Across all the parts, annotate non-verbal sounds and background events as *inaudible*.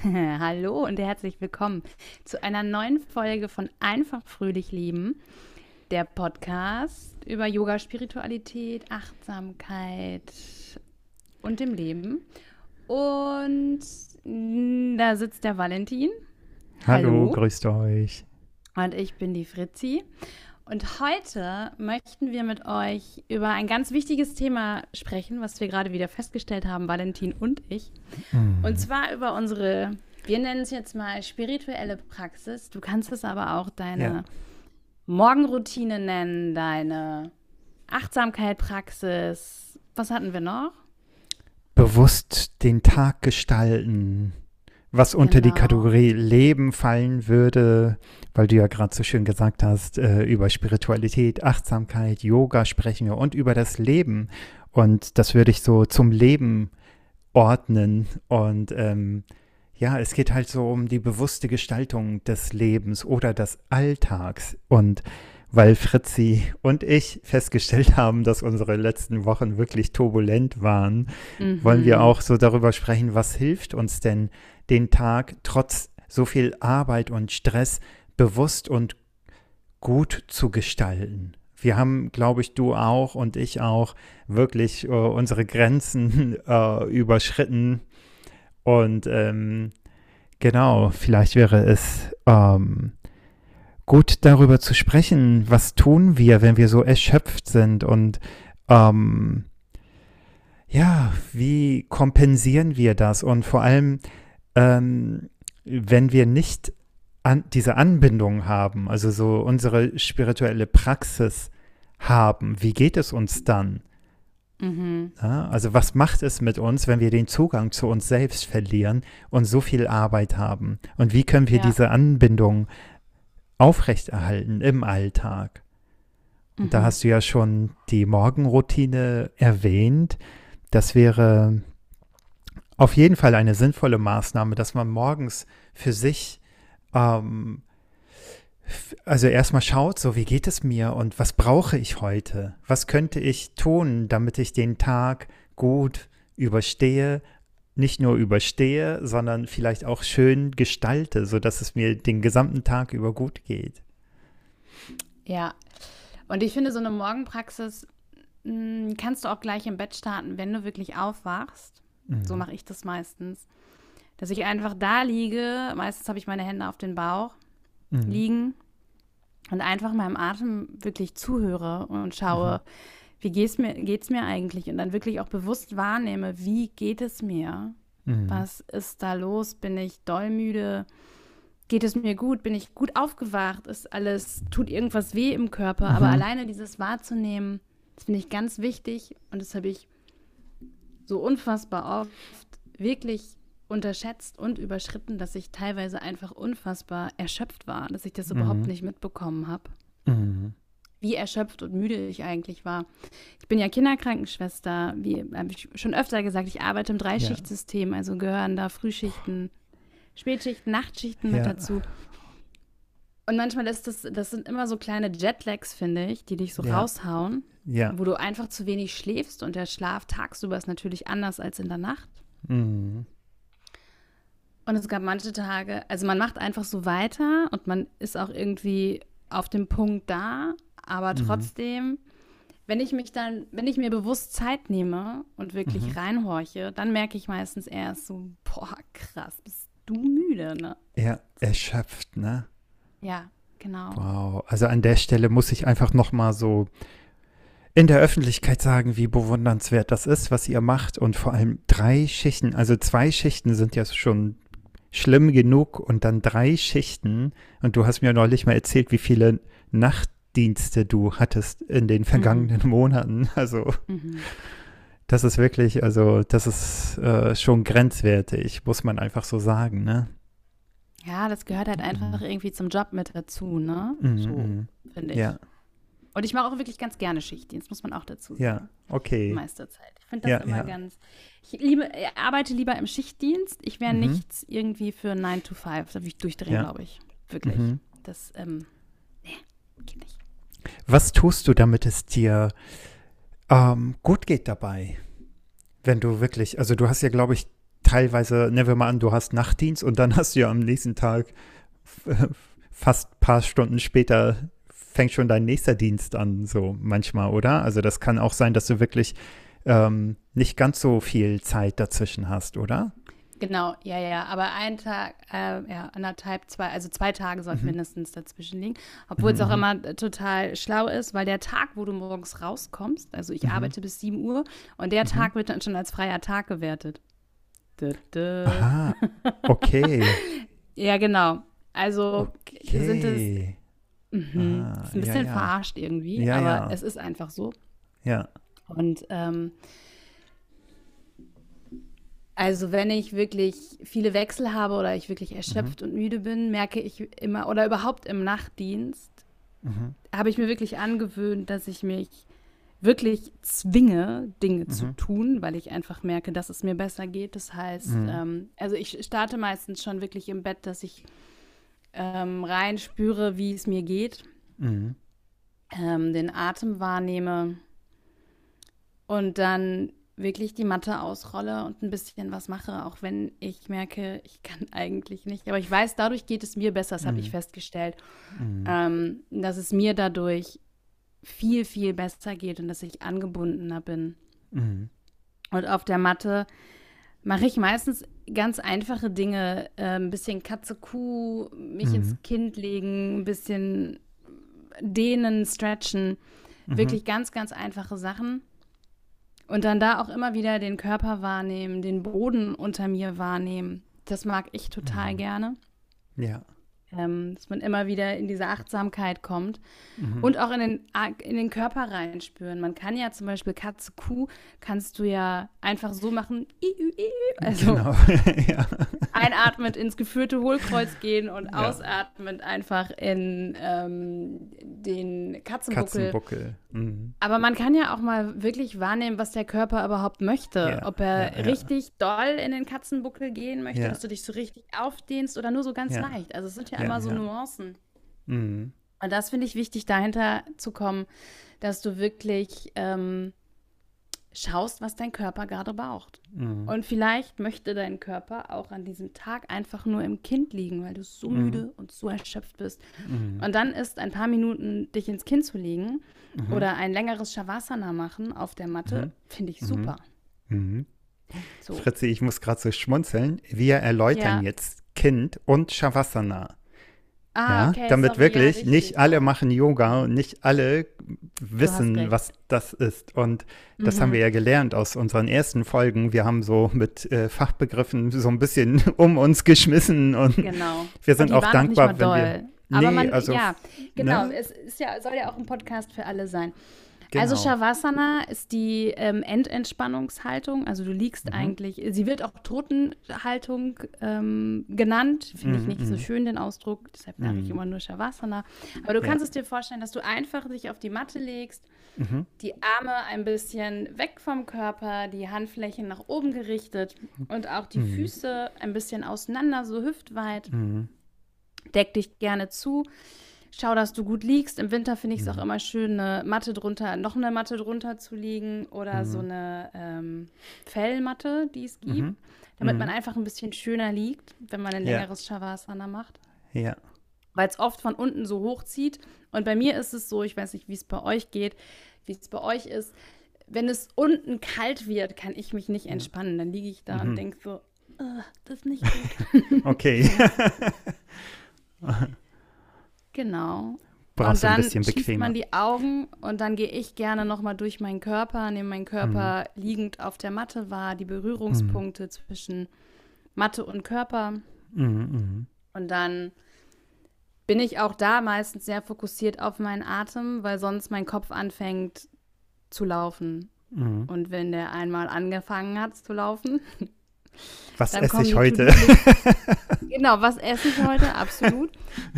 *laughs* Hallo und herzlich willkommen zu einer neuen Folge von Einfach Fröhlich Leben, der Podcast über Yoga, Spiritualität, Achtsamkeit und dem Leben. Und da sitzt der Valentin. Hallo, Hallo. grüßt euch. Und ich bin die Fritzi. Und heute möchten wir mit euch über ein ganz wichtiges Thema sprechen, was wir gerade wieder festgestellt haben, Valentin und ich. Mhm. Und zwar über unsere, wir nennen es jetzt mal spirituelle Praxis. Du kannst es aber auch deine ja. Morgenroutine nennen, deine Achtsamkeit-Praxis. Was hatten wir noch? Bewusst den Tag gestalten was unter genau. die Kategorie Leben fallen würde, weil du ja gerade so schön gesagt hast, äh, über Spiritualität, Achtsamkeit, Yoga sprechen wir und über das Leben. Und das würde ich so zum Leben ordnen. Und ähm, ja, es geht halt so um die bewusste Gestaltung des Lebens oder des Alltags. Und weil Fritzi und ich festgestellt *laughs* haben, dass unsere letzten Wochen wirklich turbulent waren, mhm. wollen wir auch so darüber sprechen, was hilft uns denn den Tag trotz so viel Arbeit und Stress bewusst und gut zu gestalten. Wir haben, glaube ich, du auch und ich auch wirklich äh, unsere Grenzen *laughs* äh, überschritten. Und ähm, genau, vielleicht wäre es ähm, gut darüber zu sprechen, was tun wir, wenn wir so erschöpft sind und ähm, ja, wie kompensieren wir das? Und vor allem, ähm, wenn wir nicht an, diese Anbindung haben, also so unsere spirituelle Praxis haben, wie geht es uns dann? Mhm. Ja, also was macht es mit uns, wenn wir den Zugang zu uns selbst verlieren und so viel Arbeit haben? Und wie können wir ja. diese Anbindung aufrechterhalten im Alltag? Mhm. Da hast du ja schon die Morgenroutine erwähnt. Das wäre auf jeden Fall eine sinnvolle Maßnahme, dass man morgens für sich ähm, also erstmal schaut, so wie geht es mir und was brauche ich heute? Was könnte ich tun, damit ich den Tag gut überstehe? Nicht nur überstehe, sondern vielleicht auch schön gestalte, sodass es mir den gesamten Tag über gut geht. Ja, und ich finde, so eine Morgenpraxis mh, hm, kannst du auch gleich im Bett starten, wenn du wirklich aufwachst Mhm. So mache ich das meistens. Dass ich einfach da liege, meistens habe ich meine Hände auf den Bauch mhm. liegen und einfach meinem Atem wirklich zuhöre und schaue, mhm. Wie geht es mir, geht's mir eigentlich? Und dann wirklich auch bewusst wahrnehme, wie geht es mir? Mhm. Was ist da los? Bin ich dollmüde? Geht es mir gut? Bin ich gut aufgewacht? Ist alles, tut irgendwas weh im Körper? Aber mhm. alleine dieses wahrzunehmen, das finde ich ganz wichtig und das habe ich so unfassbar oft wirklich unterschätzt und überschritten, dass ich teilweise einfach unfassbar erschöpft war, dass ich das mhm. überhaupt nicht mitbekommen habe. Mhm. Wie erschöpft und müde ich eigentlich war. Ich bin ja Kinderkrankenschwester, wie habe ich schon öfter gesagt, ich arbeite im Dreischichtsystem, ja. also gehören da Frühschichten, Spätschichten, Nachtschichten ja. mit dazu. Und manchmal ist das, das sind immer so kleine Jetlags, finde ich, die dich so ja. raushauen. Wo du einfach zu wenig schläfst und der Schlaf tagsüber ist natürlich anders als in der Nacht. Mhm. Und es gab manche Tage, also man macht einfach so weiter und man ist auch irgendwie auf dem Punkt da, aber mhm. trotzdem, wenn ich mich dann, wenn ich mir bewusst Zeit nehme und wirklich mhm. reinhorche, dann merke ich meistens erst so, boah, krass, bist du müde, ne? Ja, erschöpft, ne? Ja, genau. Wow, also an der Stelle muss ich einfach noch mal so in der Öffentlichkeit sagen, wie bewundernswert das ist, was ihr macht und vor allem drei Schichten, also zwei Schichten sind ja schon schlimm genug und dann drei Schichten und du hast mir neulich mal erzählt, wie viele Nachtdienste du hattest in den vergangenen mhm. Monaten, *laughs* also mhm. das ist wirklich, also das ist äh, schon grenzwertig, muss man einfach so sagen, ne? Ja, das gehört halt einfach mhm. irgendwie zum Job mit dazu, ne? Mhm. So, mhm. finde ich. Ja. Und ich mache auch wirklich ganz gerne Schichtdienst, muss man auch dazu sagen. Ja, okay. Die meiste Zeit. Ich finde das ja, immer ja. ganz. Ich liebe, arbeite lieber im Schichtdienst. Ich wäre mhm. nichts irgendwie für 9 to 5. Da würde ich durchdrehen, glaube ich. Wirklich. Mhm. Das, ähm, nee, geht nicht. Was tust du, damit es dir ähm, gut geht dabei? Wenn du wirklich, also du hast ja, glaube ich, teilweise, nehmen wir mal an, du hast Nachtdienst und dann *laughs* hast du ja am nächsten Tag *laughs* fast ein paar Stunden später fängt schon dein nächster Dienst an, so manchmal, oder? Also das kann auch sein, dass du wirklich ähm, nicht ganz so viel Zeit dazwischen hast, oder? Genau, ja, ja, aber ein Tag, äh, ja, anderthalb, zwei, also zwei Tage sollten mhm. mindestens dazwischen liegen. Obwohl mhm. es auch immer total schlau ist, weil der Tag, wo du morgens rauskommst, also ich mhm. arbeite bis 7 Uhr und der mhm. Tag wird dann schon als freier Tag gewertet. Dö, dö. Aha, okay. *laughs* ja, genau. Also okay. sind es. Mh, ah, ist ein bisschen ja, ja. verarscht irgendwie, ja, aber es ist einfach so. Ja. Und ähm, also wenn ich wirklich viele Wechsel habe oder ich wirklich erschöpft mhm. und müde bin, merke ich immer, oder überhaupt im Nachtdienst, mhm. habe ich mir wirklich angewöhnt, dass ich mich wirklich zwinge, Dinge mhm. zu tun, weil ich einfach merke, dass es mir besser geht. Das heißt, mhm. ähm, also ich starte meistens schon wirklich im Bett, dass ich ähm, rein spüre, wie es mir geht, mhm. ähm, den Atem wahrnehme und dann wirklich die Matte ausrolle und ein bisschen was mache, auch wenn ich merke, ich kann *laughs* eigentlich nicht. Aber ich weiß, dadurch geht es mir besser, das mhm. habe ich festgestellt, mhm. ähm, dass es mir dadurch viel, viel besser geht und dass ich angebundener bin. Mhm. Und auf der Matte mache ich meistens ganz einfache Dinge, äh, ein bisschen Katze, Kuh, mich ins mhm. Kind legen, ein bisschen dehnen, stretchen. Mhm. Wirklich ganz, ganz einfache Sachen. Und dann da auch immer wieder den Körper wahrnehmen, den Boden unter mir wahrnehmen. Das mag ich total mhm. gerne. Ja. Ähm, dass man immer wieder in diese Achtsamkeit kommt mhm. und auch in den, in den Körper reinspüren. Man kann ja zum Beispiel Katze, Kuh, kannst du ja einfach so machen, also genau. *laughs* ja. einatmend ins geführte Hohlkreuz gehen und ja. ausatmend einfach in ähm, den Katzenbuckel. Katzenbuckel. Mhm. Aber man kann ja auch mal wirklich wahrnehmen, was der Körper überhaupt möchte. Ja. Ob er richtig doll in den Katzenbuckel gehen möchte, dass du dich so richtig aufdehnst oder nur so ganz leicht. Also es sind ja ja, immer so ja. Nuancen. Mhm. Und das finde ich wichtig, dahinter zu kommen, dass du wirklich ähm, schaust, was dein Körper gerade braucht. Mhm. Und vielleicht möchte dein Körper auch an diesem Tag einfach nur im Kind liegen, weil du so mhm. müde und so erschöpft bist. Mhm. Und dann ist ein paar Minuten dich ins Kind zu legen mhm. oder ein längeres Shavasana machen auf der Matte, mhm. finde ich super. So. Fritzi, ich muss gerade so schmunzeln. Wir erläutern ja. jetzt Kind und Shavasana. Ah, ja, okay, damit sorry, wirklich ja, nicht alle machen Yoga und nicht alle wissen, was das ist. Und das mhm. haben wir ja gelernt aus unseren ersten Folgen. Wir haben so mit äh, Fachbegriffen so ein bisschen *laughs* um uns geschmissen und genau. wir sind auch dankbar, wenn wir. Nee, Aber man, also, ja, genau. Ne? Es ist ja, soll ja auch ein Podcast für alle sein. Also genau. Also Shavasana ist die ähm, Endentspannungshaltung. Also du liegst mhm. eigentlich, sie wird auch Totenhaltung ähm, genannt. Finde ich mhm, nicht so mhm. schön, den Ausdruck. Deshalb mache ich mhm. immer nur Shavasana. Aber du kannst ja. es dir vorstellen, dass du einfach dich auf die Matte legst, mhm. die Arme ein bisschen weg vom Körper, die Handflächen nach oben gerichtet und auch die mhm. Füße ein bisschen auseinander, so hüftweit. Deck dich gerne zu. Schau, dass du gut liegst. Im Winter finde ich es mhm. auch immer schön, eine Matte drunter, noch eine Matte drunter zu liegen oder mhm. so eine ähm, Fellmatte, die es gibt, mhm. damit man mhm. einfach ein bisschen schöner liegt, wenn man ein ja. längeres Shavasana macht. Ja. Weil es oft von unten so hochzieht. Und bei mir ist es so, ich weiß nicht, wie es bei euch geht, wie es bei euch ist. Wenn es unten kalt wird, kann ich mich nicht entspannen. Dann liege ich da und mhm. denke so, das ist nicht gut. *laughs* okay. *laughs* *laughs* Genau. Brauchst und dann schließt man die Augen und dann gehe ich gerne nochmal durch meinen Körper, nehme meinen Körper mhm. liegend auf der Matte wahr, die Berührungspunkte mhm. zwischen Matte und Körper. Mhm, mhm, und dann bin ich auch da meistens sehr fokussiert auf meinen Atem, weil sonst mein Kopf anfängt zu laufen. Mhm. Und wenn der einmal angefangen hat zu laufen, was esse ich heute? genau, was esse ich heute? *laughs* Absolut.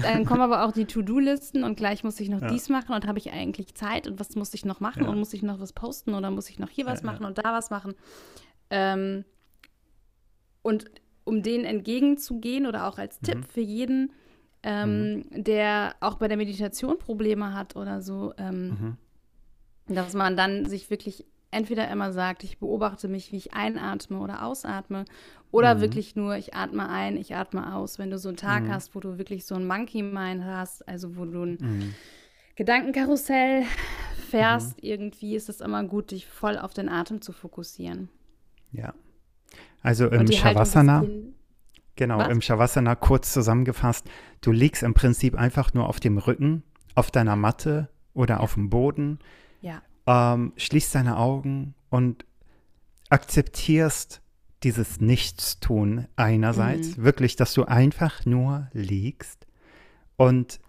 Dann kommen aber auch die To-Do-Listen und gleich muss ich noch ja. dies machen und habe ich eigentlich Zeit und was muss ich noch machen ja. und muss ich noch was posten oder muss ich noch hier was ja, machen und da was machen. Ähm, und um denen entgegenzugehen oder auch als mhm. Tipp für jeden, ähm, mhm. der auch bei der Meditation Probleme hat oder so, ähm, mhm. dass man dann sich wirklich entweder immer sagt, ich beobachte mich, wie ich einatme oder ausatme, oder mhm. wirklich nur, ich atme ein, ich atme aus. Wenn du so einen Tag mhm. hast, wo du wirklich so ein Monkey Mind hast, also wo du ein mhm. Gedankenkarussell fährst, mhm. irgendwie ist es immer gut, dich voll auf den Atem zu fokussieren. Ja. Also im Shavasana, genau, Was? im Shavasana kurz zusammengefasst, du liegst im Prinzip einfach nur auf dem Rücken, auf deiner Matte oder auf dem Boden. Ja. Ähm, schließt deine Augen und akzeptierst dieses Nichtstun einerseits, mhm. wirklich, dass du einfach nur liegst und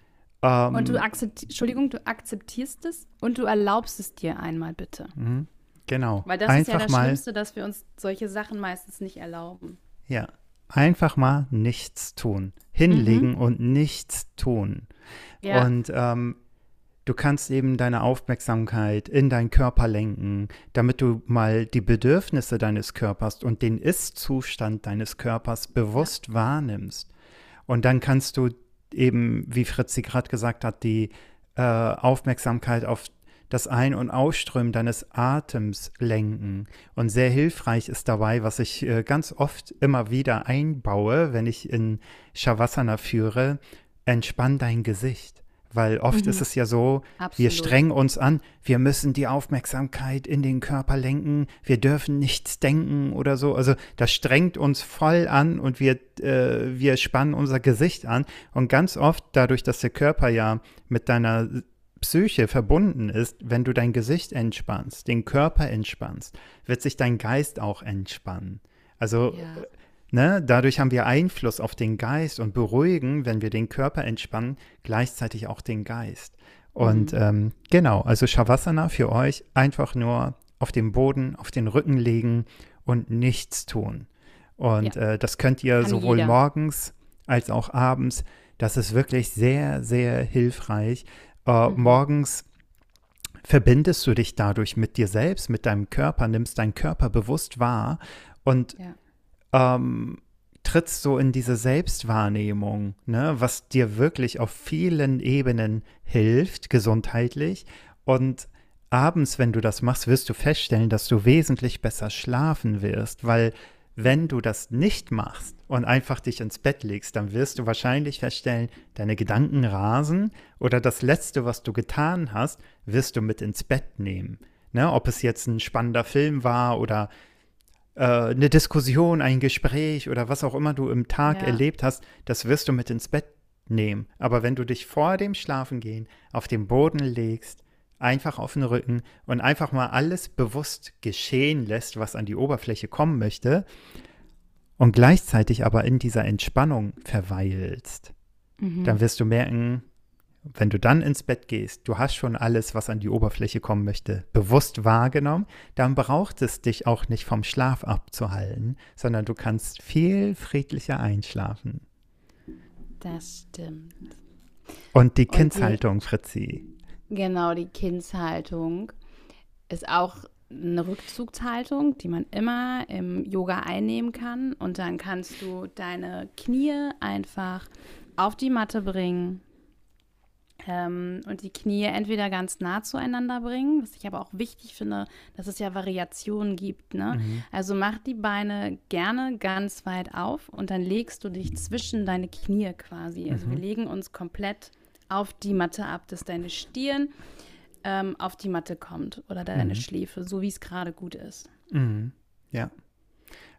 ähm, und du akzeptierst, Entschuldigung, du akzeptierst es und du erlaubst es dir einmal bitte. Mhm. Genau. Weil das einfach ist ja das mal, Schlimmste, dass wir uns solche Sachen meistens nicht erlauben. Ja, einfach mal nichts tun. Hinlegen mhm. und nichts tun. Ja. Und ähm, du kannst eben deine Aufmerksamkeit in deinen Körper lenken, damit du mal die Bedürfnisse deines Körpers und den Ist-Zustand deines Körpers bewusst ja. wahrnimmst. Und dann kannst du eben, wie Fritzi gerade gesagt hat, die äh, Aufmerksamkeit auf das Ein- und Ausströmen deines Atems lenken. Und sehr hilfreich ist dabei, was ich äh, ganz oft immer wieder einbaue, wenn ich in Shavasana führe, entspann dein Gesicht. Weil oft mhm. ist es ja so, Absolut. wir strengen uns an, wir müssen die Aufmerksamkeit in den Körper lenken, wir dürfen nichts denken oder so. Also das strengt uns voll an und wir, äh, wir spannen unser Gesicht an. Und ganz oft, dadurch, dass der Körper ja mit deiner Psyche verbunden ist, wenn du dein Gesicht entspannst, den Körper entspannst, wird sich dein Geist auch entspannen. Also ja. Ne, dadurch haben wir Einfluss auf den Geist und beruhigen, wenn wir den Körper entspannen, gleichzeitig auch den Geist. Und mhm. ähm, genau, also Shavasana für euch einfach nur auf dem Boden, auf den Rücken legen und nichts tun. Und ja. äh, das könnt ihr Kann sowohl jeder. morgens als auch abends. Das ist wirklich sehr, sehr hilfreich, äh, mhm. Morgens verbindest du dich dadurch mit dir selbst, mit deinem Körper, nimmst deinen Körper bewusst wahr und ja. Ähm, trittst so in diese Selbstwahrnehmung, ne, was dir wirklich auf vielen Ebenen hilft, gesundheitlich. Und abends, wenn du das machst, wirst du feststellen, dass du wesentlich besser schlafen wirst, weil wenn du das nicht machst und einfach dich ins Bett legst, dann wirst du wahrscheinlich feststellen, deine Gedanken rasen oder das Letzte, was du getan hast, wirst du mit ins Bett nehmen. Ne? Ob es jetzt ein spannender Film war oder äh, eine Diskussion, ein Gespräch oder was auch immer du im Tag ja. erlebt hast, das wirst du mit ins Bett nehmen. Aber wenn du dich vor dem Schlafengehen auf den Boden legst, einfach auf den Rücken und einfach mal alles bewusst geschehen lässt, was an die Oberfläche kommen möchte und gleichzeitig aber in dieser Entspannung verweilst, mhm. dann wirst du merken, wenn du dann ins Bett gehst, du hast schon alles, was an die Oberfläche kommen möchte, bewusst wahrgenommen, dann braucht es dich auch nicht vom Schlaf abzuhalten, sondern du kannst viel friedlicher einschlafen. Das stimmt. Und die Kindshaltung, Fritzi. Genau, die Kindshaltung ist auch eine Rückzugshaltung, die man immer im Yoga einnehmen kann. Und dann kannst du deine Knie einfach auf die Matte bringen ähm, und die Knie entweder ganz nah zueinander bringen, was ich aber auch wichtig finde, dass es ja Variationen gibt. Ne? Mhm. Also mach die Beine gerne ganz weit auf und dann legst du dich zwischen deine Knie quasi. Also mhm. wir legen uns komplett auf die Matte ab, dass deine Stirn ähm, auf die Matte kommt oder deine mhm. Schläfe, so wie es gerade gut ist. Mhm. Ja.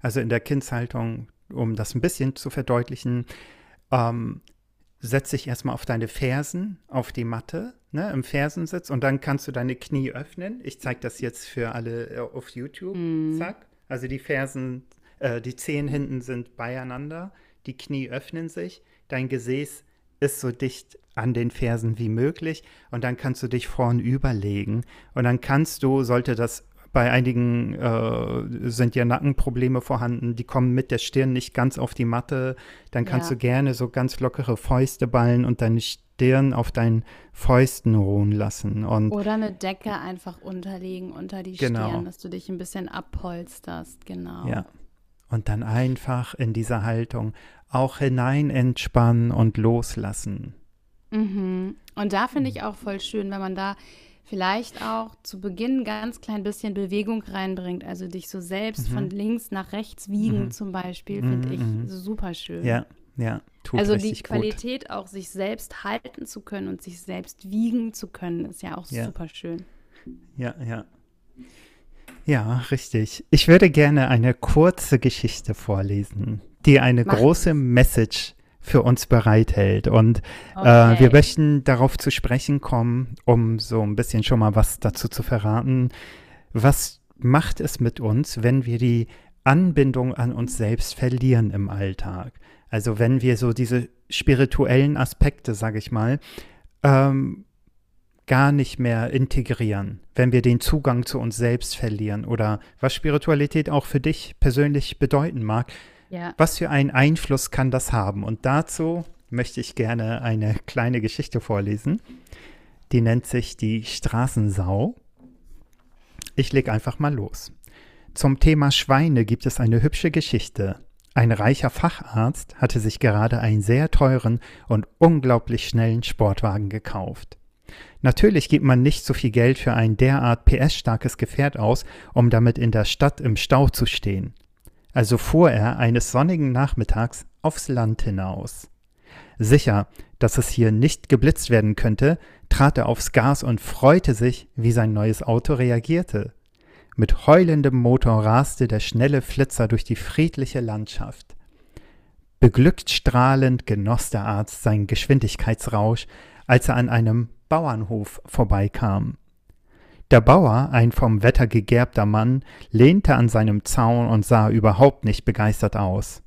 Also in der Kindshaltung, um das ein bisschen zu verdeutlichen, ähm, setz dich erstmal auf deine Fersen, auf die Matte, ne, im Fersensitz und dann kannst du deine Knie öffnen. Ich zeige das jetzt für alle äh, auf YouTube. Mhm. Zack. Also die Fersen, äh, die Zehen hinten sind beieinander, die Knie öffnen sich, dein Gesäß ist so dicht an den Fersen wie möglich und dann kannst du dich vorn überlegen und dann kannst du, sollte das bei einigen äh, sind ja Nackenprobleme vorhanden, die kommen mit der Stirn nicht ganz auf die Matte, dann kannst ja. du gerne so ganz lockere Fäuste ballen und deine Stirn auf deinen Fäusten ruhen lassen. Und Oder eine Decke einfach unterlegen unter die genau. Stirn, dass du dich ein bisschen abpolsterst, genau. Ja. Und dann einfach in dieser Haltung auch hinein entspannen und loslassen. Mhm. Und da finde ich auch voll schön, wenn man da vielleicht auch zu Beginn ganz klein bisschen Bewegung reinbringt, also dich so selbst mhm. von links nach rechts wiegen mhm. zum Beispiel, finde ich mhm, mhm. super schön. Ja, ja. Tut also die Qualität gut. auch sich selbst halten zu können und sich selbst wiegen zu können, ist ja auch ja. super schön. Ja, ja. Ja, richtig. Ich würde gerne eine kurze Geschichte vorlesen, die eine Mach große. Message für uns bereithält. Und okay. äh, wir möchten darauf zu sprechen kommen, um so ein bisschen schon mal was dazu zu verraten. Was macht es mit uns, wenn wir die Anbindung an uns selbst verlieren im Alltag? Also wenn wir so diese spirituellen Aspekte, sage ich mal, ähm, gar nicht mehr integrieren, wenn wir den Zugang zu uns selbst verlieren oder was Spiritualität auch für dich persönlich bedeuten mag, ja. was für einen Einfluss kann das haben? Und dazu möchte ich gerne eine kleine Geschichte vorlesen. Die nennt sich die Straßensau. Ich lege einfach mal los. Zum Thema Schweine gibt es eine hübsche Geschichte. Ein reicher Facharzt hatte sich gerade einen sehr teuren und unglaublich schnellen Sportwagen gekauft. Natürlich gibt man nicht so viel Geld für ein derart PS-starkes Gefährt aus, um damit in der Stadt im Stau zu stehen. Also fuhr er eines sonnigen Nachmittags aufs Land hinaus. Sicher, dass es hier nicht geblitzt werden könnte, trat er aufs Gas und freute sich, wie sein neues Auto reagierte. Mit heulendem Motor raste der schnelle Flitzer durch die friedliche Landschaft. Beglückt strahlend genoss der Arzt seinen Geschwindigkeitsrausch, als er an einem Bauernhof vorbeikam. Der Bauer, ein vom Wetter gegerbter Mann, lehnte an seinem Zaun und sah überhaupt nicht begeistert aus.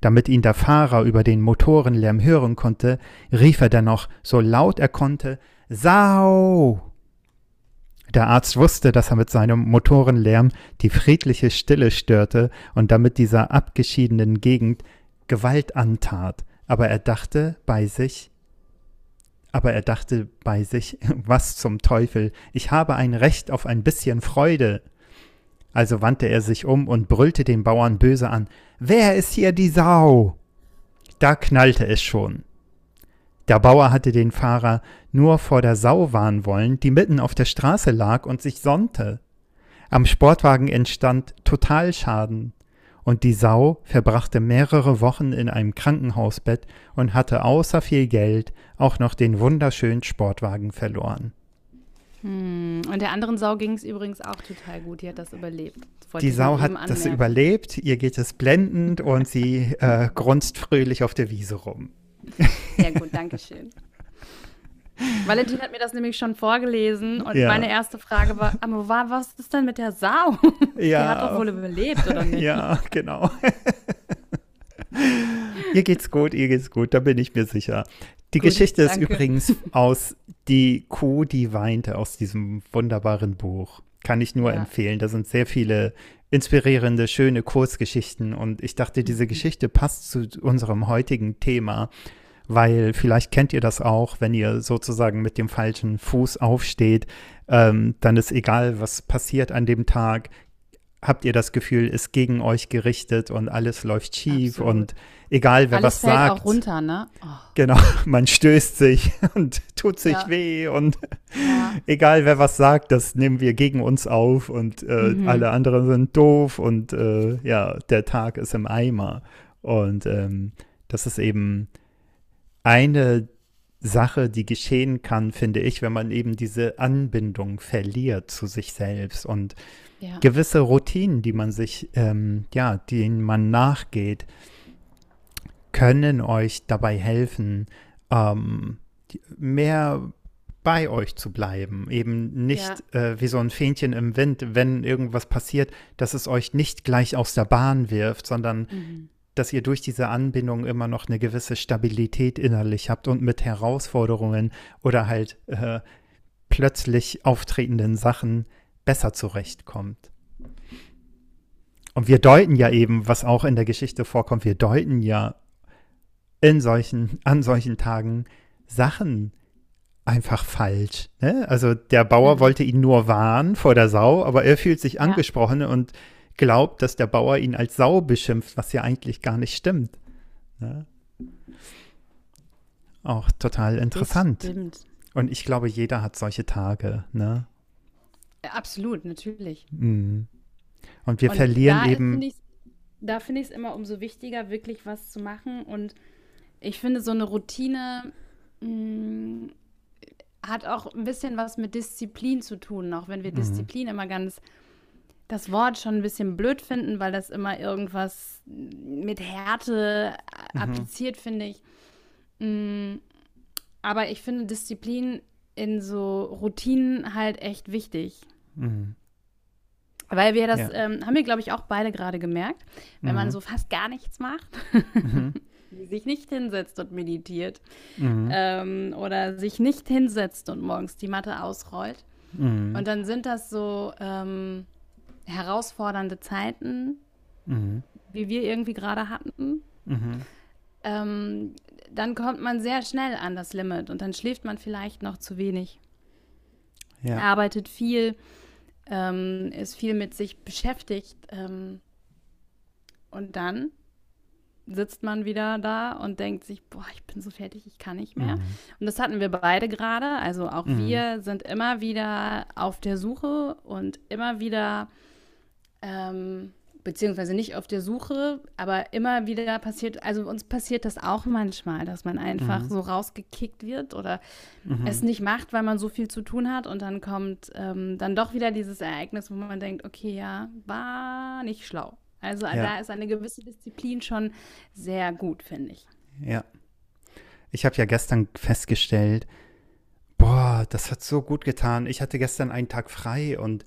Damit ihn der Fahrer über den Motorenlärm hören konnte, rief er dennoch so laut er konnte Sau. Der Arzt wusste, dass er mit seinem Motorenlärm die friedliche Stille störte und damit dieser abgeschiedenen Gegend Gewalt antat, aber er dachte bei sich, aber er dachte bei sich, *laughs* was zum Teufel, ich habe ein Recht auf ein bisschen Freude. Also wandte er sich um und brüllte den Bauern böse an, Wer ist hier die Sau? Da knallte es schon. Der Bauer hatte den Fahrer nur vor der Sau warnen wollen, die mitten auf der Straße lag und sich sonnte. Am Sportwagen entstand Totalschaden und die Sau verbrachte mehrere Wochen in einem Krankenhausbett und hatte außer viel Geld auch noch den wunderschönen Sportwagen verloren. Hm. Und der anderen Sau ging es übrigens auch total gut. Die hat das überlebt. Das die Sau hat das überlebt, ihr geht es blendend und sie äh, grunzt fröhlich auf der Wiese rum. *laughs* Sehr gut, danke schön. Valentin hat mir das nämlich schon vorgelesen und ja. meine erste Frage war, aber war, was ist denn mit der Sau? Ja. Die hat doch wohl überlebt, oder nicht? Ja, genau. ihr geht's gut, ihr geht's gut, da bin ich mir sicher. Die gut, Geschichte danke. ist übrigens aus Die Kuh, die weinte, aus diesem wunderbaren Buch. Kann ich nur ja. empfehlen. Da sind sehr viele inspirierende, schöne Kurzgeschichten und ich dachte, diese mhm. Geschichte passt zu unserem heutigen Thema weil vielleicht kennt ihr das auch, wenn ihr sozusagen mit dem falschen Fuß aufsteht, ähm, dann ist egal, was passiert an dem Tag, habt ihr das Gefühl, ist gegen euch gerichtet und alles läuft schief Absolut. und egal wer alles was fällt sagt. auch runter, ne? Oh. Genau, *laughs* man stößt sich *laughs* und tut sich ja. weh und ja. *laughs* egal wer was sagt, das nehmen wir gegen uns auf und äh, mhm. alle anderen sind doof und äh, ja, der Tag ist im Eimer und ähm, das ist eben eine Sache, die geschehen kann, finde ich, wenn man eben diese Anbindung verliert zu sich selbst und ja. gewisse Routinen, die man sich, ähm, ja, denen man nachgeht, können euch dabei helfen, ähm, mehr bei euch zu bleiben. Eben nicht ja. äh, wie so ein Fähnchen im Wind, wenn irgendwas passiert, dass es euch nicht gleich aus der Bahn wirft, sondern mhm dass ihr durch diese Anbindung immer noch eine gewisse Stabilität innerlich habt und mit Herausforderungen oder halt äh, plötzlich auftretenden Sachen besser zurechtkommt. Und wir deuten ja eben, was auch in der Geschichte vorkommt, wir deuten ja in solchen, an solchen Tagen Sachen einfach falsch. Ne? Also der Bauer mhm. wollte ihn nur warnen vor der Sau, aber er fühlt sich ja. angesprochen und glaubt, dass der Bauer ihn als Sau beschimpft, was ja eigentlich gar nicht stimmt. Ja. Auch total interessant. Und ich glaube, jeder hat solche Tage, ne? Absolut, natürlich. Mhm. Und wir und verlieren da eben. Find da finde ich es immer umso wichtiger, wirklich was zu machen. Und ich finde, so eine Routine mh, mm, hat auch ein bisschen was mit Disziplin zu tun, auch wenn wir mhm. Disziplin immer ganz das Wort schon ein bisschen blöd finden, weil das immer irgendwas mit Härte mhm. appliziert, finde ich. Mm, aber ich finde Disziplin in so Routinen halt echt wichtig. Mhm. Weil wir das, ja. ähm, haben wir, glaube ich, auch beide gerade gemerkt, wenn mhm. man so fast gar nichts macht, mhm. *laughs* sich nicht hinsetzt und meditiert mhm. ähm, oder sich nicht hinsetzt und morgens die Matte ausrollt. Mhm. Und dann sind das so ähm, herausfordernde Zeiten, mhm. wie wir irgendwie gerade hatten. Mhm. Ähm, dann kommt man sehr schnell an das Limit und dann schläft man vielleicht noch zu wenig. Ja. Arbeitet viel, ähm, ist viel mit sich beschäftigt. Ähm, und dann sitzt man wieder da und denkt sich, boah, ich bin so fertig, ich kann nicht mehr. Mhm. Und das hatten wir beide gerade. Also auch mhm. wir sind immer wieder auf der Suche und immer wieder ähm, beziehungsweise nicht auf der Suche, aber immer wieder passiert, also uns passiert das auch manchmal, dass man einfach mhm. so rausgekickt wird oder mhm. es nicht macht, weil man so viel zu tun hat und dann kommt ähm, dann doch wieder dieses Ereignis, wo man denkt, okay, ja, war nicht schlau. Also ja. da ist eine gewisse Disziplin schon sehr gut, finde ich. Ja. Ich habe ja gestern festgestellt, boah, das hat so gut getan. Ich hatte gestern einen Tag frei und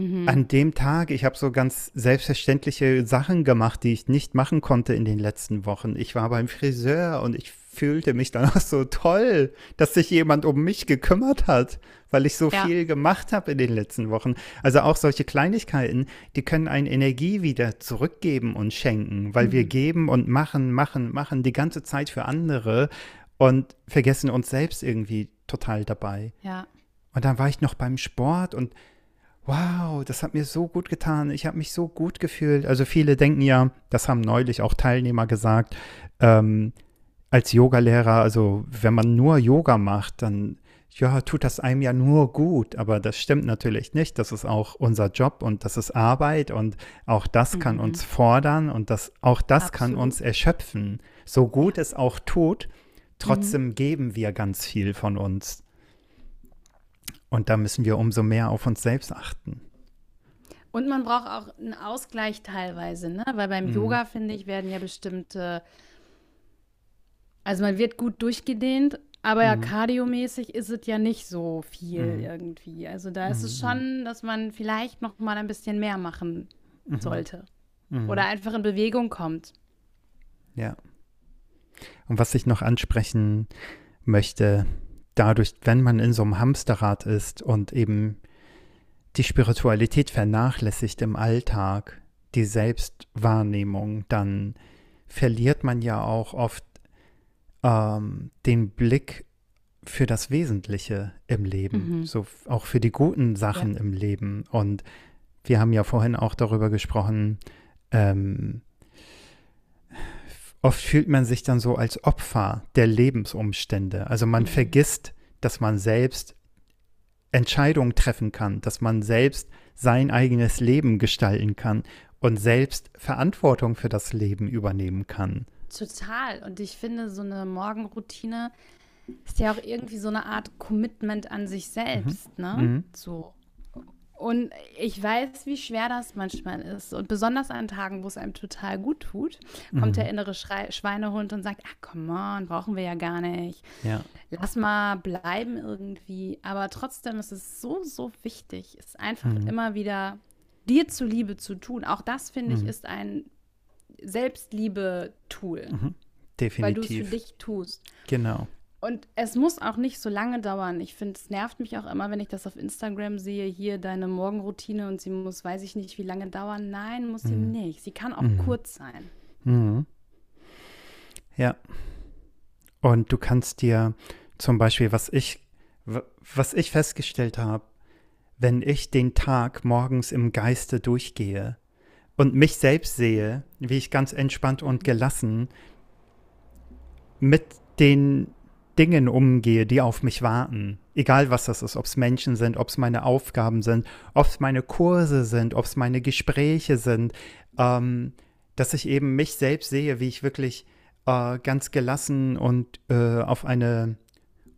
Mhm. An dem Tag, ich habe so ganz selbstverständliche Sachen gemacht, die ich nicht machen konnte in den letzten Wochen. Ich war beim Friseur und ich fühlte mich danach *laughs* so toll, dass sich jemand um mich gekümmert hat, weil ich so ja. viel gemacht habe in den letzten Wochen. Also auch solche Kleinigkeiten, die können eine Energie wieder zurückgeben und schenken, weil mhm. wir geben und machen, machen, machen die ganze Zeit für andere und vergessen uns selbst irgendwie total dabei. Ja. Und dann war ich noch beim Sport und wow, das hat mir so gut getan, ich habe mich so gut gefühlt. Also viele denken ja, das haben neulich auch Teilnehmer gesagt, ähm, als Yogalehrer, also wenn man nur Yoga macht, dann ja, tut das einem ja nur gut, aber das stimmt natürlich nicht. Das ist auch unser Job und das ist Arbeit und auch das mhm. kann uns fordern und das, auch das Absolut. kann uns erschöpfen. So gut es auch tut, trotzdem mhm. geben wir ganz viel von uns. Und da müssen wir umso mehr auf uns selbst achten. Und man braucht auch einen Ausgleich teilweise, ne? Weil beim mhm. Yoga, finde ich, werden ja bestimmte, also man wird gut durchgedehnt, aber ja, mhm. kardiomäßig ist es ja nicht so viel mhm. irgendwie. Also da ist es mhm. schon, dass man vielleicht noch mal ein bisschen mehr machen mhm. sollte. Mhm. Oder einfach in Bewegung kommt. Ja. Und was ich noch ansprechen möchte, dadurch, wenn man in so einem Hamsterrad ist und eben die Spiritualität vernachlässigt im Alltag, die Selbstwahrnehmung, dann verliert man ja auch oft ähm, den Blick für das Wesentliche im Leben, mhm. so auch für die guten Sachen ja. im Leben. Und wir haben ja vorhin auch darüber gesprochen, ähm, oft fühlt man sich dann so als Opfer der Lebensumstände. Also man mhm. vergisst, dass man selbst Entscheidungen treffen kann, dass man selbst sein eigenes Leben gestalten kann und selbst Verantwortung für das Leben übernehmen kann. Total. Und ich finde, so eine Morgenroutine ist ja auch irgendwie so eine Art Commitment an sich selbst, mhm. ne? Mhm. So. Und ich weiß, wie schwer das manchmal ist. Und besonders an Tagen, wo es einem total gut tut, kommt mhm. der innere Schrei Schweinehund und sagt, ach, come on, brauchen wir ja gar nicht. Ja. Lass mal bleiben irgendwie. Aber trotzdem ist es so, so wichtig, es einfach mhm. immer wieder dir zuliebe zu tun. Auch das, finde mhm. ich, ist ein Selbstliebe-Tool. Mhm. Definitiv. Weil du es für dich tust. Genau. Und es muss auch nicht so lange dauern. Ich finde, es nervt mich auch immer, wenn ich das auf Instagram sehe, hier deine Morgenroutine und sie muss, weiß ich nicht, wie lange dauern. Nein, muss sie mhm. nicht. Sie kann auch mhm. kurz sein. Mhm. Ja. Und du kannst dir zum Beispiel, was ich, was ich festgestellt habe, wenn ich den Tag morgens im Geiste durchgehe und mich selbst sehe, wie ich ganz entspannt und gelassen mit den Dingen umgehe, die auf mich warten, egal was das ist, ob es Menschen sind, ob es meine Aufgaben sind, ob es meine Kurse sind, ob es meine Gespräche sind, ähm, dass ich eben mich selbst sehe, wie ich wirklich äh, ganz gelassen und äh, auf eine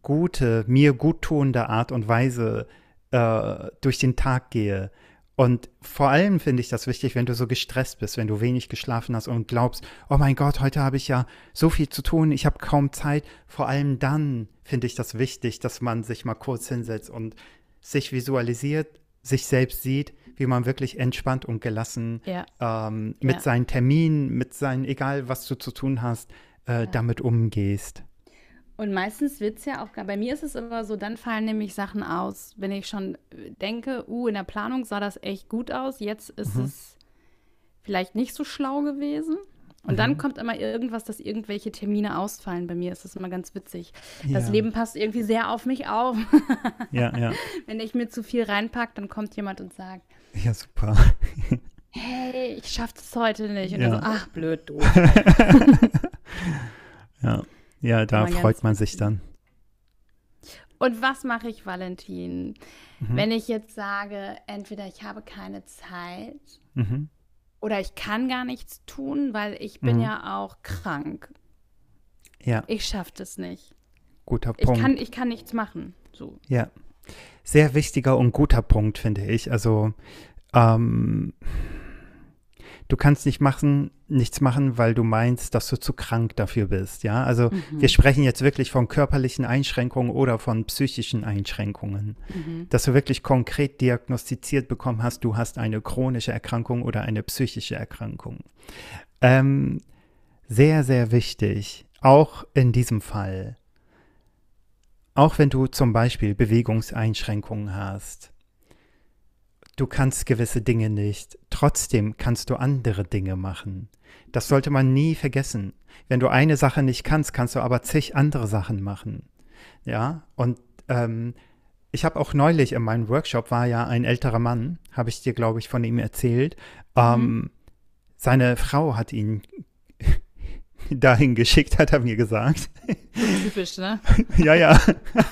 gute, mir guttuende Art und Weise äh, durch den Tag gehe. Und vor allem finde ich das wichtig, wenn du so gestresst bist, wenn du wenig geschlafen hast und glaubst, oh mein Gott, heute habe ich ja so viel zu tun, ich habe kaum Zeit. Vor allem dann finde ich das wichtig, dass man sich mal kurz hinsetzt und sich visualisiert, sich selbst sieht, wie man wirklich entspannt und gelassen ja. ähm, mit ja. seinen Terminen, mit seinen, egal was du zu tun hast, äh, ja. damit umgehst. Und meistens wird es ja auch, bei mir ist es immer so, dann fallen nämlich Sachen aus, wenn ich schon denke, uh, in der Planung sah das echt gut aus, jetzt ist mhm. es vielleicht nicht so schlau gewesen. Und mhm. dann kommt immer irgendwas, dass irgendwelche Termine ausfallen. Bei mir ist das immer ganz witzig. Ja. Das Leben passt irgendwie sehr auf mich auf. ja, ja. *laughs* Wenn ich mir zu viel reinpacke, dann kommt jemand und sagt: Ja, super. hey, ich schaff das heute nicht. Und ja. dann so, ach, blöd, du. *laughs* ja. Ja, da freut man sich dann. Und was mache ich, Valentin? Mhm. Wenn ich jetzt sage, entweder ich habe keine Zeit mhm. oder ich kann gar nichts tun, weil ich bin mhm. ja auch krank. Ja. Ich schaffe das nicht. Guter Punkt. Ich kann, ich kann nichts machen. So. Ja. Sehr wichtiger und guter Punkt, finde ich. Also, ähm, du kannst nicht machen, nichts machen, weil du meinst, dass du zu krank dafür bist. Ja, also mhm. wir sprechen jetzt wirklich von körperlichen Einschränkungen oder von psychischen Einschränkungen. Mhm. Dass du wirklich konkret diagnostiziert bekommen hast, du hast eine chronische Erkrankung oder eine psychische Erkrankung. Ähm, sehr, sehr wichtig, auch in diesem Fall. Auch wenn du zum Beispiel Bewegungseinschränkungen hast, du kannst gewisse Dinge nicht, trotzdem kannst du andere Dinge machen. Das sollte man nie vergessen. Wenn du eine Sache nicht kannst, kannst du aber zig andere Sachen machen. Ja, und ähm, ich habe auch neulich in meinem Workshop war ja ein älterer Mann, habe ich dir, glaube ich, von ihm erzählt. Mhm. Ähm, seine Frau hat ihn dahin geschickt, hat er mir gesagt. Typisch, ne? ja, ja.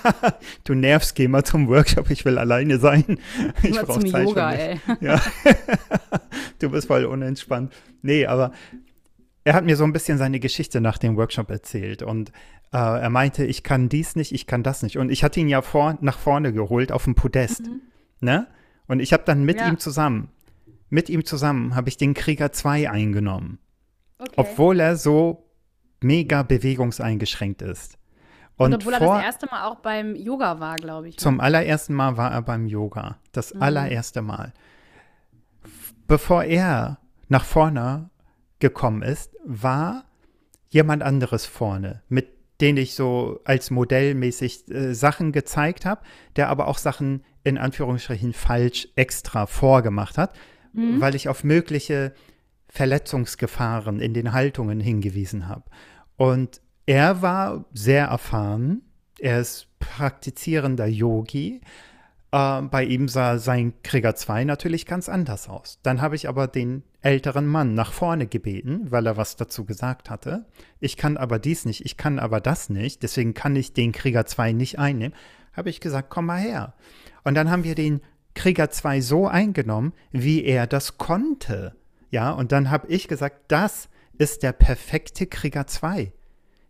*laughs* du nervst, geh mal zum Workshop, ich will alleine sein. Ich brauche Zeit Yoga, ey. *laughs* Ja. du bist voll unentspannt. Nee, aber er hat mir so ein bisschen seine Geschichte nach dem Workshop erzählt und äh, er meinte, ich kann dies nicht, ich kann das nicht. Und ich hatte ihn ja vor, nach vorne geholt auf dem Podest. Mhm. Ne? Und ich habe dann mit ja. ihm zusammen, mit ihm zusammen, habe ich den Krieger 2 eingenommen. Okay. Obwohl er so mega bewegungseingeschränkt ist. Und, Und obwohl vor, er das erste Mal auch beim Yoga war, glaube ich. Ne? Zum allerersten Mal war er beim Yoga. Das mhm. allererste Mal. Bevor er nach vorne gekommen ist, war jemand anderes vorne, mit dem ich so als modellmäßig äh, Sachen gezeigt habe, der aber auch Sachen in Anführungsstrichen falsch extra vorgemacht hat, mhm. weil ich auf mögliche Verletzungsgefahren in den Haltungen hingewiesen habe. Und er war sehr erfahren. Er ist praktizierender Yogi. Äh, bei ihm sah sein Krieger 2 natürlich ganz anders aus. Dann habe ich aber den älteren Mann nach vorne gebeten, weil er was dazu gesagt hatte. Ich kann aber dies nicht, ich kann aber das nicht, deswegen kann ich den Krieger 2 nicht einnehmen. Habe ich gesagt, komm mal her. Und dann haben wir den Krieger 2 so eingenommen, wie er das konnte. Ja, und dann habe ich gesagt, das ist der perfekte Krieger 2.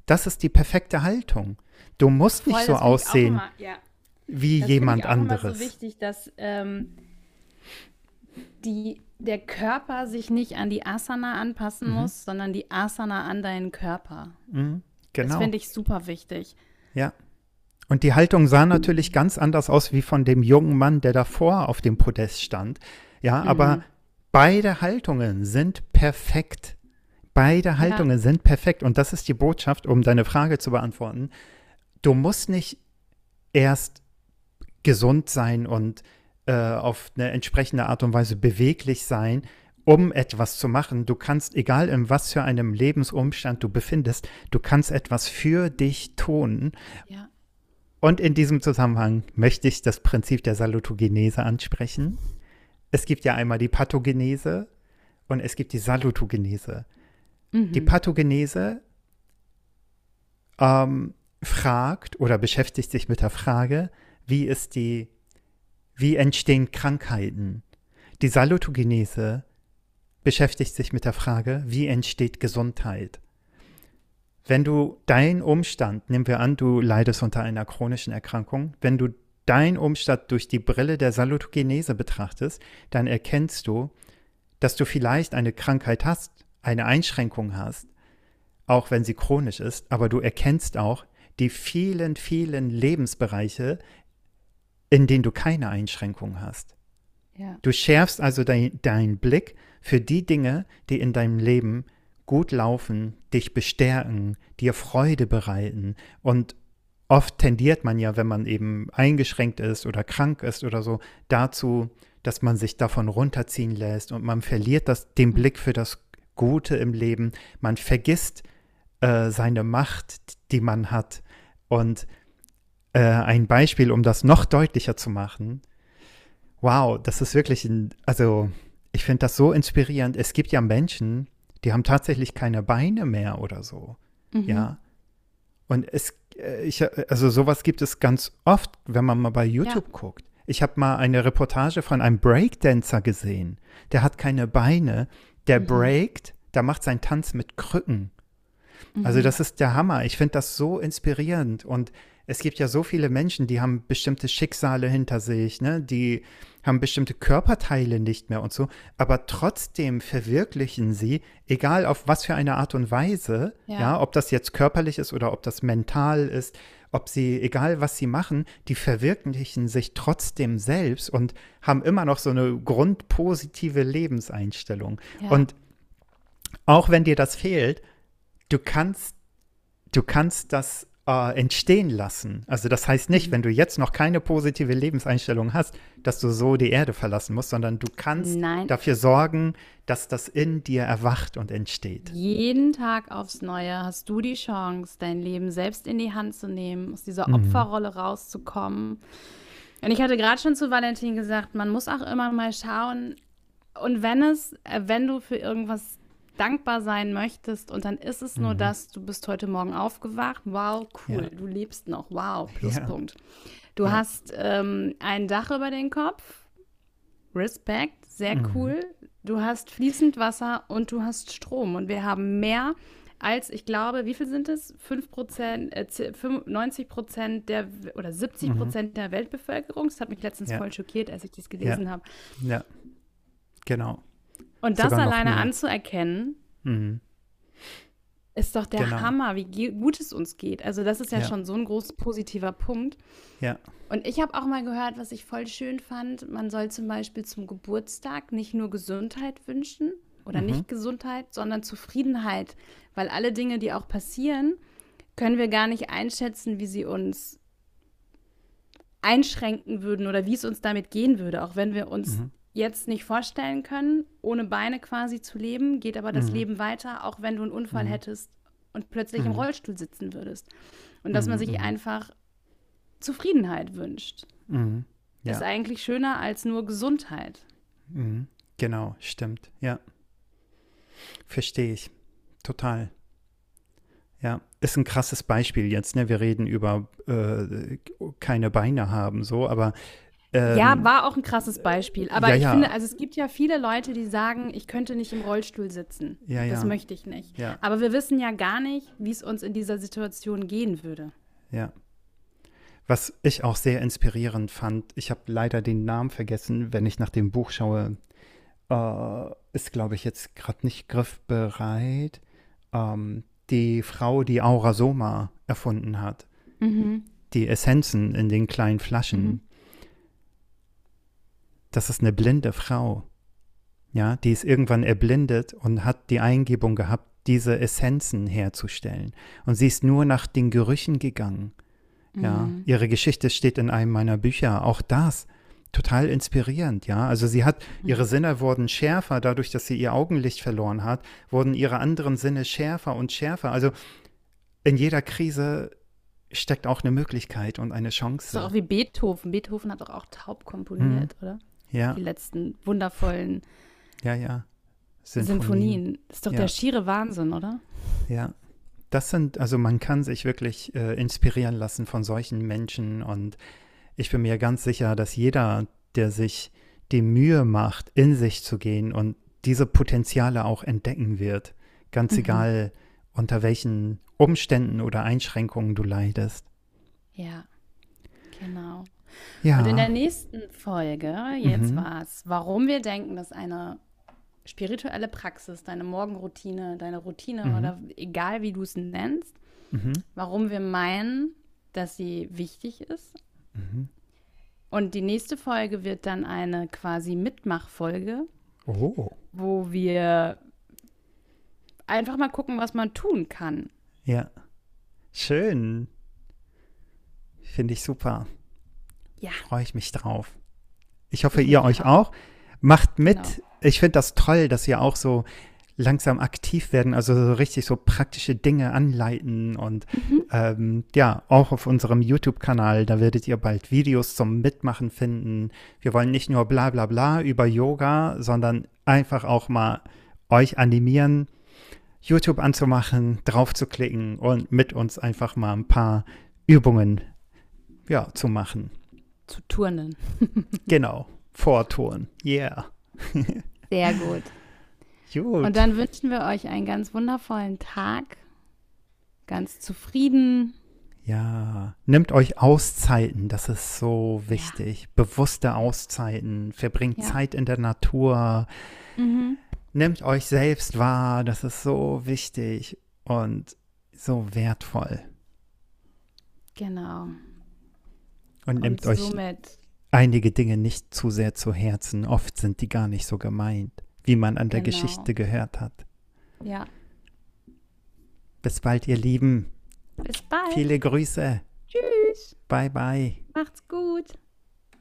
Das ist die perfekte Haltung. Du musst nicht Voll, so aussehen immer, ja. wie das jemand ich auch anderes. Es ist so wichtig, dass ähm, die, der Körper sich nicht an die Asana anpassen mhm. muss, sondern die Asana an deinen Körper. Mhm, genau. Das finde ich super wichtig. Ja. Und die Haltung sah natürlich ganz anders aus wie von dem jungen Mann, der davor auf dem Podest stand. Ja, mhm. Beide Haltungen sind perfekt. Beide Haltungen ja. sind perfekt. Und das ist die Botschaft, um deine Frage zu beantworten. Du musst nicht erst gesund sein und äh, auf eine entsprechende Art und Weise beweglich sein, um etwas zu machen. Du kannst, egal in was für einem Lebensumstand du befindest, du kannst etwas für dich tun. Ja. Und in diesem Zusammenhang möchte ich das Prinzip der Salutogenese ansprechen es gibt ja einmal die Pathogenese und es gibt die Salutogenese. Mhm. Die Pathogenese ähm, fragt oder beschäftigt sich mit der Frage, wie ist die, wie entstehen Krankheiten? Die Salutogenese beschäftigt sich mit der Frage, wie entsteht Gesundheit? Wenn du deinen Umstand, nehmen wir an, du leidest unter einer chronischen Erkrankung, wenn du deinen Umstand durch die Brille der Salutogenese betrachtest, dann erkennst du, dass du vielleicht eine Krankheit hast, eine Einschränkung hast, auch wenn sie chronisch ist, aber du erkennst auch die vielen, vielen Lebensbereiche, in denen du keine Einschränkung hast. Ja. Du schärfst also deinen dein Blick für die Dinge, die in deinem Leben gut laufen, dich bestärken, dir Freude bereiten. Und oft tendiert man ja, wenn man eben eingeschränkt ist oder krank ist oder so, dazu, dass man sich davon runterziehen lässt und man verliert das, den Blick für das Gute im Leben. Man vergisst äh, seine Macht, die man hat. Und äh, ein Beispiel, um das noch deutlicher zu machen. Wow, das ist wirklich ein, also ich finde das so inspirierend. Es gibt ja Menschen, die haben tatsächlich keine Beine mehr oder so. Mhm. Ja. Und es, ich, also sowas gibt es ganz oft, wenn man mal bei YouTube ja. guckt. Ich habe mal eine Reportage von einem Breakdancer gesehen. Der hat keine Beine, der mhm. breakt, der macht seinen Tanz mit Krücken. Also mhm. das ist der Hammer. Ich finde das so inspirierend. Und es gibt ja so viele Menschen, die haben bestimmte Schicksale hinter sich, ne? die haben bestimmte Körperteile nicht mehr und so, aber trotzdem verwirklichen sie, egal auf was für eine Art und Weise, ja. ja, ob das jetzt körperlich ist oder ob das mental ist, ob sie, egal was sie machen, die verwirklichen sich trotzdem selbst und haben immer noch so eine grundpositive Lebenseinstellung. Ja. Und auch wenn dir das fehlt, du kannst, du kannst das äh, entstehen lassen. Also das heißt nicht, mhm. wenn du jetzt noch keine positive Lebenseinstellung hast, dass du so die Erde verlassen musst, sondern du kannst Nein. dafür sorgen, dass das in dir erwacht und entsteht. Jeden Tag aufs Neue hast du die Chance, dein Leben selbst in die Hand zu nehmen, aus dieser mhm. Opferrolle rauszukommen. Und ich hatte gerade schon zu Valentin gesagt, man muss auch immer mal schauen, und wenn es, äh, wenn du für irgendwas dankbar sein möchtest und dann ist es nur mhm. das, du bist heute Morgen aufgewacht, wow, cool, ja. du lebst noch, wow, Pluspunkt. Ja. Du ja. hast ähm, ein Dach über den Kopf, Respekt, sehr mhm. cool. Du hast fließend Wasser und du hast Strom und wir haben mehr als, ich glaube, wie viel sind es? 5 Prozent, äh, 90 Prozent der oder 70 Prozent mhm. der Weltbevölkerung. Das hat mich letztens voll schockiert, als ich das gelesen habe. Ja, genau. Und das alleine anzuerkennen, mhm. ist doch der genau. Hammer, wie gut es uns geht. Also das ist ja, ja. schon so ein groß positiver Punkt. Ja. Und ich habe auch mal gehört, was ich voll schön fand, man soll zum Beispiel zum Geburtstag nicht nur Gesundheit wünschen oder mhm. nicht Gesundheit, sondern Zufriedenheit. Weil alle Dinge, die auch passieren, können wir gar nicht einschätzen, wie sie uns einschränken würden oder wie es uns damit gehen würde, auch wenn wir uns mhm jetzt nicht vorstellen können, ohne Beine quasi zu leben, geht aber das mhm. Leben weiter, auch wenn du einen Unfall mhm. hättest und plötzlich mhm. im Rollstuhl sitzen würdest. Und dass man sich mhm. einfach Zufriedenheit wünscht. Mhm. Ja. Ist eigentlich schöner als nur Gesundheit. Mhm. Genau, stimmt. Ja. Verstehe ich. Total. Ja, ist ein krasses Beispiel jetzt. Ne? Wir reden über äh, keine Beine haben, so, aber ähm, ja, war auch ein krasses Beispiel. Aber ja, ich ja. finde, also es gibt ja viele Leute, die sagen, ich könnte nicht im Rollstuhl sitzen. Ja, das möchte ich nicht. Aber wir wissen ja gar nicht, wie es uns in dieser Situation gehen würde. Ja. Was ich auch sehr inspirierend fand, ich habe leider den Namen vergessen, wenn ich nach dem Buch schaue, äh, ist, glaube ich, jetzt gerade nicht griffbereit. Ähm, die Frau, die Aurasoma erfunden hat. Mhm. Die Essenzen in den kleinen Flaschen. Mhm das ist eine blinde Frau. Ja, die ist irgendwann erblindet und hat die Eingebung gehabt, diese Essenzen herzustellen. Und sie ist nur nach den Gerüchen gegangen. Ja, mhm. ihre Geschichte steht in einem meiner Bücher. Auch das total inspirierend, ja. Also sie hat, mhm. ihre Sinne wurden schärfer, dadurch, dass sie ihr Augenlicht verloren hat, wurden ihre anderen Sinne schärfer und schärfer. Also in jeder Krise steckt auch eine Möglichkeit und eine Chance. Das ist auch wie Beethoven. Beethoven hat doch auch taub komponiert, mhm. oder? Ja. Die letzten wundervollen ja, ja. Sinfonien. Sinfonien. Das ist doch ja. der schiere Wahnsinn, oder? Ja, das sind, also man kann sich wirklich äh, inspirieren lassen von solchen Menschen und ich bin mir ganz sicher, dass jeder, der sich die Mühe macht, in sich zu gehen und diese Potenziale auch entdecken wird, ganz mhm. egal unter welchen Umständen oder Einschränkungen du leidest. Ja, genau. Ja. Und in der nächsten Folge, jetzt mhm. war es, warum wir denken, dass eine spirituelle Praxis, deine Morgenroutine, deine Routine mhm. oder egal wie du es nennst, mhm. warum wir meinen, dass sie wichtig ist. Mhm. Und die nächste Folge wird dann eine quasi Mitmachfolge, oh. wo wir einfach mal gucken, was man tun kann. Ja, schön. Finde ich super. Ja. Freue ich mich drauf. Ich hoffe, ihr euch auch. Macht mit. Genau. Ich finde das toll, dass ihr auch so langsam aktiv werden, also so richtig so praktische Dinge anleiten und mhm. ähm, ja, auch auf unserem YouTube-Kanal, da werdet ihr bald Videos zum Mitmachen finden. Wir wollen nicht nur bla bla bla über Yoga, sondern einfach auch mal euch animieren, YouTube anzumachen, drauf zu klicken und mit uns einfach mal ein paar Übungen ja, zu machen. Zu turnen. *laughs* genau, vorturnen. Yeah. *laughs* Sehr gut. Gut. Und dann wünschen wir euch einen ganz wundervollen Tag. Ganz zufrieden. Ja, nehmt euch Auszeiten, das ist so wichtig. Ja. Bewusste Auszeiten, verbringt ja. Zeit in der Natur. Mhm. Nehmt euch selbst wahr, das ist so wichtig und so wertvoll. Genau. Und, und nehmt euch einige Dinge nicht zu sehr zu Herzen. Oft sind die gar nicht so gemeint, wie man an der genau. Geschichte gehört hat. Ja. Bis bald, ihr Lieben. Bis bald. Viele Grüße. Tschüss. Bye, bye. Macht's gut.